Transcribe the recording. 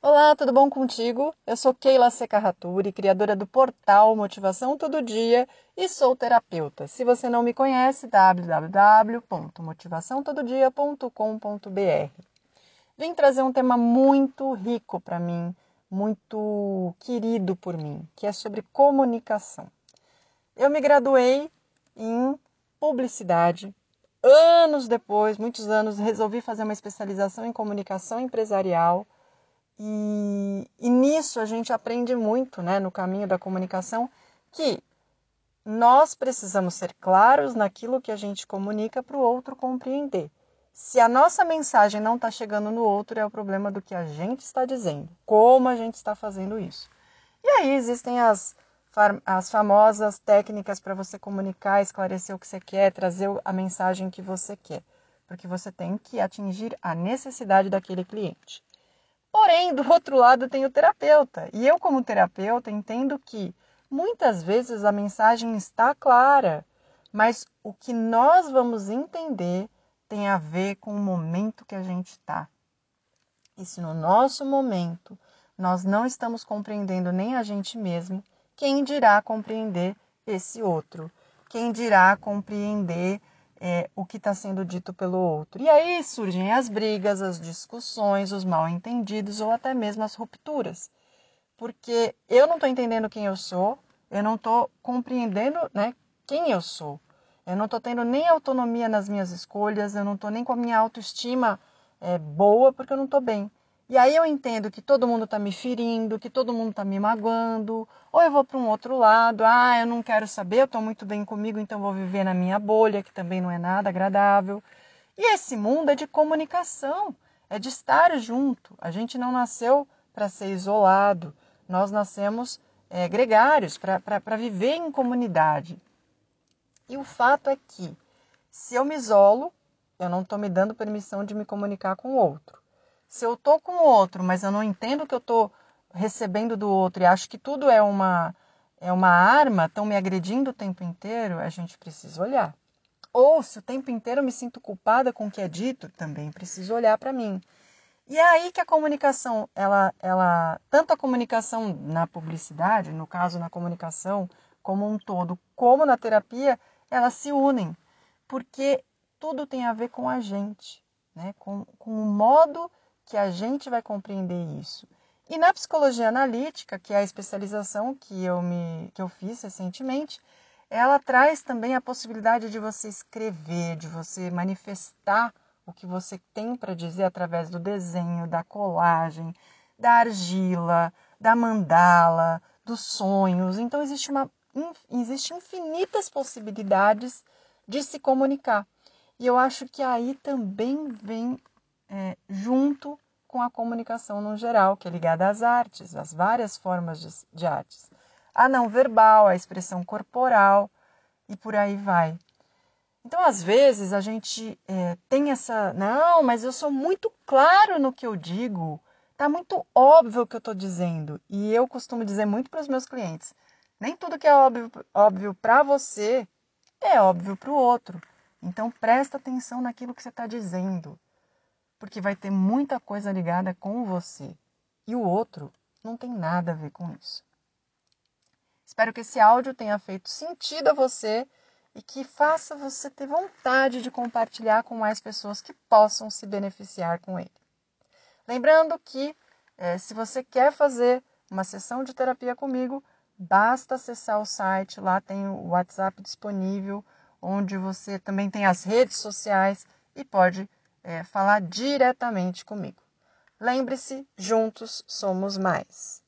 Olá, tudo bom contigo? Eu sou Keila Secarraturi, criadora do portal Motivação Todo Dia e sou terapeuta. Se você não me conhece, www.motivaçãotododia.com.br. Vim trazer um tema muito rico para mim, muito querido por mim, que é sobre comunicação. Eu me graduei em publicidade. Anos depois, muitos anos, resolvi fazer uma especialização em comunicação empresarial e, e nisso a gente aprende muito, né, no caminho da comunicação, que nós precisamos ser claros naquilo que a gente comunica para o outro compreender. Se a nossa mensagem não está chegando no outro, é o problema do que a gente está dizendo, como a gente está fazendo isso. E aí existem as, as famosas técnicas para você comunicar, esclarecer o que você quer, trazer a mensagem que você quer, porque você tem que atingir a necessidade daquele cliente. Porém, do outro lado tem o terapeuta. E eu, como terapeuta, entendo que muitas vezes a mensagem está clara, mas o que nós vamos entender tem a ver com o momento que a gente está. E se no nosso momento nós não estamos compreendendo nem a gente mesmo, quem dirá compreender esse outro? Quem dirá compreender é, o que está sendo dito pelo outro. E aí surgem as brigas, as discussões, os mal entendidos ou até mesmo as rupturas. Porque eu não estou entendendo quem eu sou, eu não estou compreendendo né, quem eu sou. Eu não estou tendo nem autonomia nas minhas escolhas, eu não estou nem com a minha autoestima é, boa porque eu não estou bem. E aí eu entendo que todo mundo está me ferindo, que todo mundo está me magoando, ou eu vou para um outro lado, ah, eu não quero saber, eu estou muito bem comigo, então vou viver na minha bolha, que também não é nada agradável. E esse mundo é de comunicação, é de estar junto. A gente não nasceu para ser isolado, nós nascemos é, gregários, para viver em comunidade. E o fato é que, se eu me isolo, eu não estou me dando permissão de me comunicar com o outro. Se eu tô com o outro, mas eu não entendo o que eu tô recebendo do outro e acho que tudo é uma é uma arma, estão me agredindo o tempo inteiro, a gente precisa olhar. Ou se o tempo inteiro eu me sinto culpada com o que é dito, também preciso olhar para mim. E é aí que a comunicação, ela, ela, tanto a comunicação na publicidade, no caso na comunicação como um todo, como na terapia, elas se unem, porque tudo tem a ver com a gente, né? com, com o modo que a gente vai compreender isso. E na psicologia analítica, que é a especialização que eu me que eu fiz recentemente, ela traz também a possibilidade de você escrever, de você manifestar o que você tem para dizer através do desenho, da colagem, da argila, da mandala, dos sonhos. Então existe uma existe infinitas possibilidades de se comunicar. E eu acho que aí também vem é, junto com a comunicação no geral, que é ligada às artes, às várias formas de, de artes. A não verbal, a expressão corporal e por aí vai. Então, às vezes, a gente é, tem essa. Não, mas eu sou muito claro no que eu digo. Tá muito óbvio o que eu estou dizendo. E eu costumo dizer muito para os meus clientes: nem tudo que é óbvio, óbvio para você é óbvio para o outro. Então, presta atenção naquilo que você está dizendo porque vai ter muita coisa ligada com você e o outro não tem nada a ver com isso. Espero que esse áudio tenha feito sentido a você e que faça você ter vontade de compartilhar com mais pessoas que possam se beneficiar com ele. Lembrando que é, se você quer fazer uma sessão de terapia comigo, basta acessar o site, lá tem o WhatsApp disponível, onde você também tem as redes sociais e pode é, falar diretamente comigo. Lembre-se, juntos somos mais.